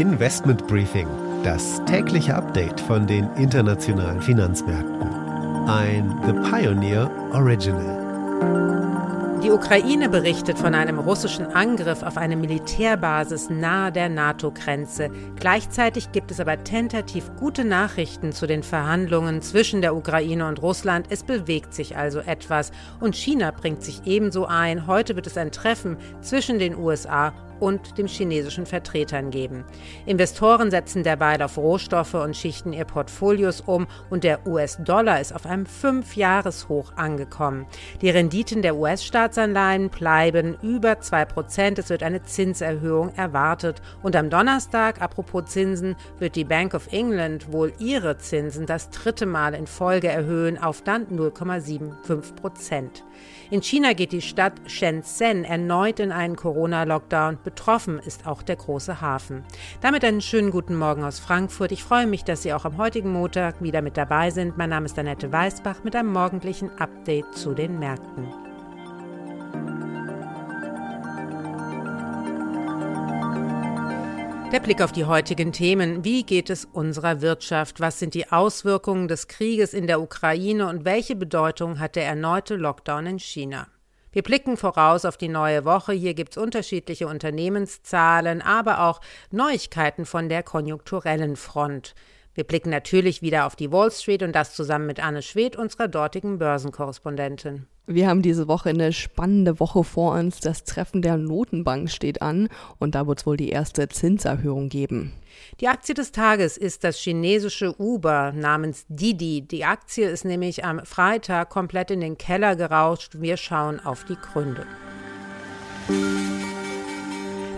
Investment Briefing, das tägliche Update von den internationalen Finanzmärkten. Ein The Pioneer Original. Die Ukraine berichtet von einem russischen Angriff auf eine Militärbasis nahe der NATO-Grenze. Gleichzeitig gibt es aber tentativ gute Nachrichten zu den Verhandlungen zwischen der Ukraine und Russland. Es bewegt sich also etwas. Und China bringt sich ebenso ein. Heute wird es ein Treffen zwischen den USA und dem chinesischen Vertretern geben. Investoren setzen derweil auf Rohstoffe und schichten ihr Portfolios um und der US-Dollar ist auf einem Fünfjahreshoch angekommen. Die Renditen der US-Staatsanleihen bleiben über 2%. Es wird eine Zinserhöhung erwartet. Und am Donnerstag, apropos Zinsen, wird die Bank of England wohl ihre Zinsen das dritte Mal in Folge erhöhen auf dann 0,75% In China geht die Stadt Shenzhen erneut in einen Corona-Lockdown. Betroffen ist auch der große Hafen. Damit einen schönen guten Morgen aus Frankfurt. Ich freue mich, dass Sie auch am heutigen Montag wieder mit dabei sind. Mein Name ist Annette Weißbach mit einem morgendlichen Update zu den Märkten. Der Blick auf die heutigen Themen. Wie geht es unserer Wirtschaft? Was sind die Auswirkungen des Krieges in der Ukraine und welche Bedeutung hat der erneute Lockdown in China? Wir blicken voraus auf die neue Woche. Hier gibt es unterschiedliche Unternehmenszahlen, aber auch Neuigkeiten von der konjunkturellen Front. Wir blicken natürlich wieder auf die Wall Street und das zusammen mit Anne Schwedt, unserer dortigen Börsenkorrespondentin. Wir haben diese Woche eine spannende Woche vor uns. Das Treffen der Notenbank steht an und da wird es wohl die erste Zinserhöhung geben. Die Aktie des Tages ist das chinesische Uber namens Didi. Die Aktie ist nämlich am Freitag komplett in den Keller gerauscht. Wir schauen auf die Gründe.